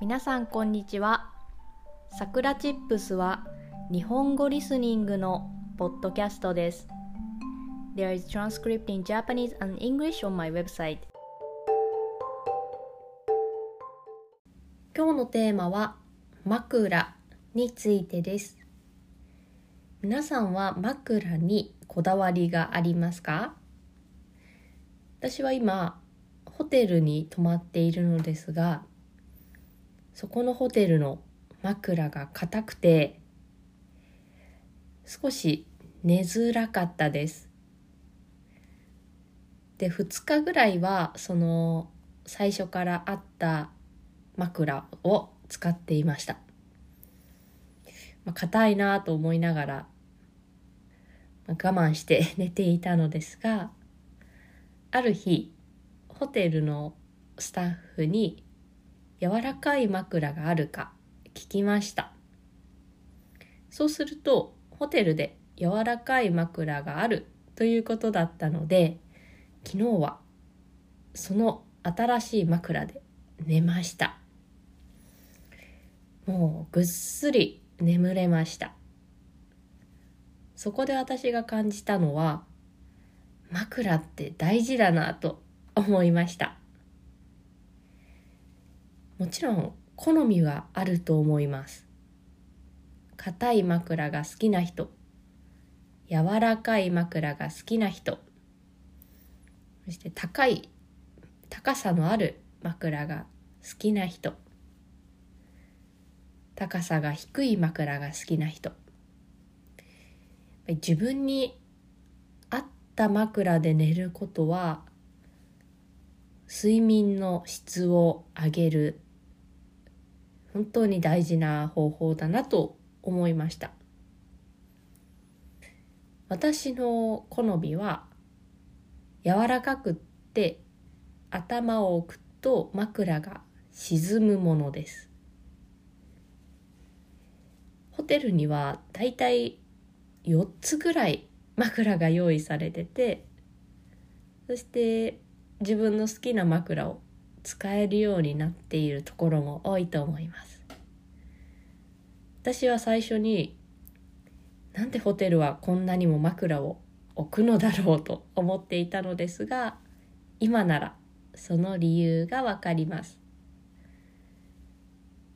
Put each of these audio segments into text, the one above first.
皆さんこんにちは。さくらチップスは日本語リスニングのポッドキャストです。There is transcript in Japanese and English on my website. 今日のテーマは枕についてです。皆さんは枕にこだわりがありますか？私は今ホテルに泊まっているのですがそこのホテルの枕が硬くて少し寝づらかったです。で2日ぐらいはその最初からあった枕を使っていました、まあ、硬いなと思いながら我慢して 寝ていたのですがある日ホテルのスタッフに柔らかい枕があるか聞きました。そうするとホテルで柔らかい枕があるということだったので昨日はその新しい枕で寝ました。もうぐっすり眠れました。そこで私が感じたのは枕って大事だなと思いました。もちろん好みはあると思います。硬い枕が好きな人柔らかい枕が好きな人そして高い高さのある枕が好きな人高さが低い枕が好きな人。自分に合った枕で寝ることは睡眠の質を上げる本当に大事な方法だなと思いました。私の好みは柔らかくって頭を置くと枕が沈むものです。ホテルにはだいたい4つぐらい枕が用意されててそして自分の好きな枕を使えるようになっているところも多いと思います。私は最初になんでホテルはこんなにも枕を置くのだろうと思っていたのですが今ならその理由がわかります。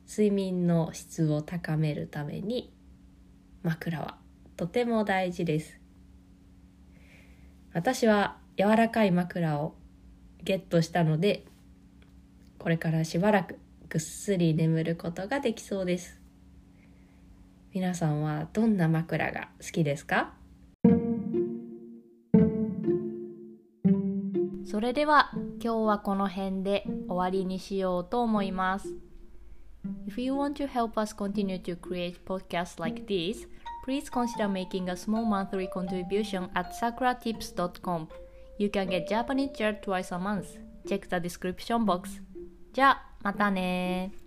睡眠の質を高めるために枕はとても大事です。私は柔らかい枕をゲットしたのでこれからしばらくぐっすり眠ることができそうです皆さんはどんな枕が好きですかそれでは今日はこの辺で終わりにしようと思います If you want to help us continue to create podcasts like this, please consider making a small monthly contribution at sakuratips.com. You can get Japanese chair twice a month. Check the description box. じゃあ、またね